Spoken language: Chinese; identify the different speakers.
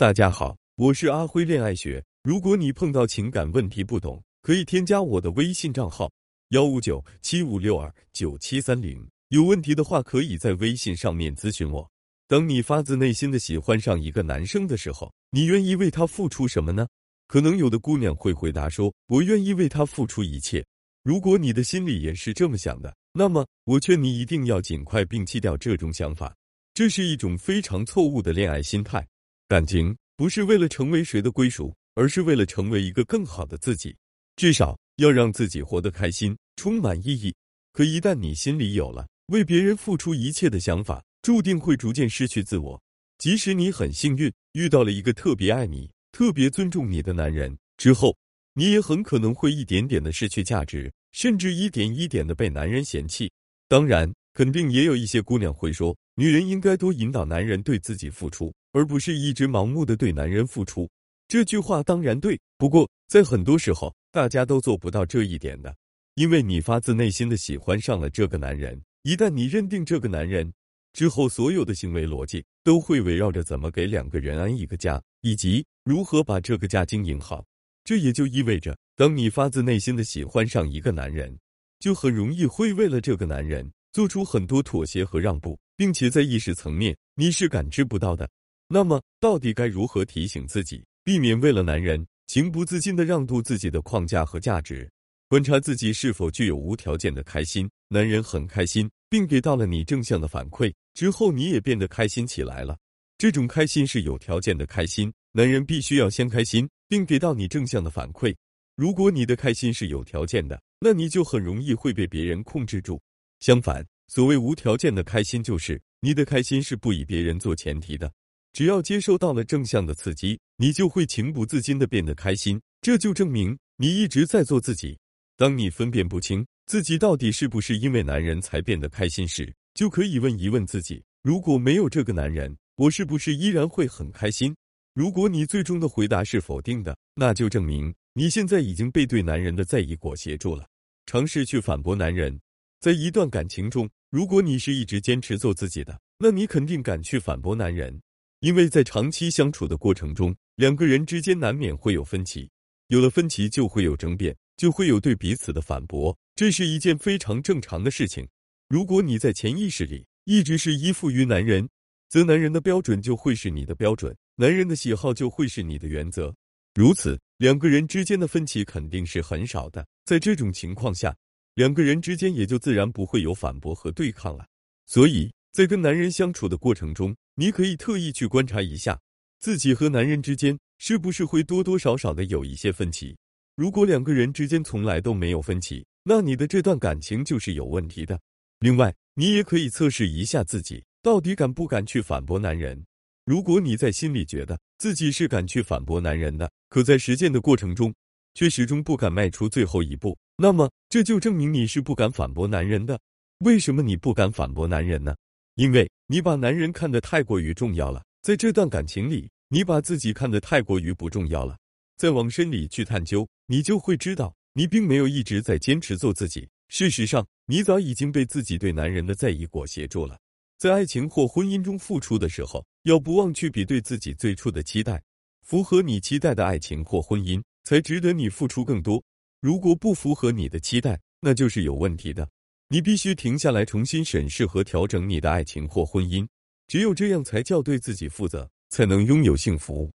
Speaker 1: 大家好，我是阿辉恋爱学。如果你碰到情感问题不懂，可以添加我的微信账号幺五九七五六二九七三零。有问题的话，可以在微信上面咨询我。当你发自内心的喜欢上一个男生的时候，你愿意为他付出什么呢？可能有的姑娘会回答说：“我愿意为他付出一切。”如果你的心里也是这么想的，那么我劝你一定要尽快摒弃掉这种想法，这是一种非常错误的恋爱心态。感情不是为了成为谁的归属，而是为了成为一个更好的自己。至少要让自己活得开心，充满意义。可一旦你心里有了为别人付出一切的想法，注定会逐渐失去自我。即使你很幸运遇到了一个特别爱你、特别尊重你的男人，之后你也很可能会一点点的失去价值，甚至一点一点的被男人嫌弃。当然，肯定也有一些姑娘会说，女人应该多引导男人对自己付出。而不是一直盲目的对男人付出，这句话当然对。不过，在很多时候，大家都做不到这一点的，因为你发自内心的喜欢上了这个男人。一旦你认定这个男人之后，所有的行为逻辑都会围绕着怎么给两个人安一个家，以及如何把这个家经营好。这也就意味着，当你发自内心的喜欢上一个男人，就很容易会为了这个男人做出很多妥协和让步，并且在意识层面你是感知不到的。那么，到底该如何提醒自己，避免为了男人情不自禁的让渡自己的框架和价值？观察自己是否具有无条件的开心。男人很开心，并给到了你正向的反馈之后，你也变得开心起来了。这种开心是有条件的开心。男人必须要先开心，并给到你正向的反馈。如果你的开心是有条件的，那你就很容易会被别人控制住。相反，所谓无条件的开心，就是你的开心是不以别人做前提的。只要接受到了正向的刺激，你就会情不自禁的变得开心。这就证明你一直在做自己。当你分辨不清自己到底是不是因为男人才变得开心时，就可以问一问自己：如果没有这个男人，我是不是依然会很开心？如果你最终的回答是否定的，那就证明你现在已经被对男人的在意裹挟住了。尝试去反驳男人。在一段感情中，如果你是一直坚持做自己的，那你肯定敢去反驳男人。因为在长期相处的过程中，两个人之间难免会有分歧，有了分歧就会有争辩，就会有对彼此的反驳，这是一件非常正常的事情。如果你在潜意识里一直是依附于男人，则男人的标准就会是你的标准，男人的喜好就会是你的原则，如此两个人之间的分歧肯定是很少的。在这种情况下，两个人之间也就自然不会有反驳和对抗了。所以在跟男人相处的过程中，你可以特意去观察一下，自己和男人之间是不是会多多少少的有一些分歧。如果两个人之间从来都没有分歧，那你的这段感情就是有问题的。另外，你也可以测试一下自己到底敢不敢去反驳男人。如果你在心里觉得自己是敢去反驳男人的，可在实践的过程中却始终不敢迈出最后一步，那么这就证明你是不敢反驳男人的。为什么你不敢反驳男人呢？因为你把男人看得太过于重要了，在这段感情里，你把自己看得太过于不重要了。再往深里去探究，你就会知道，你并没有一直在坚持做自己。事实上，你早已经被自己对男人的在意裹挟住了。在爱情或婚姻中付出的时候，要不忘去比对自己最初的期待。符合你期待的爱情或婚姻，才值得你付出更多。如果不符合你的期待，那就是有问题的。你必须停下来，重新审视和调整你的爱情或婚姻，只有这样才叫对自己负责，才能拥有幸福。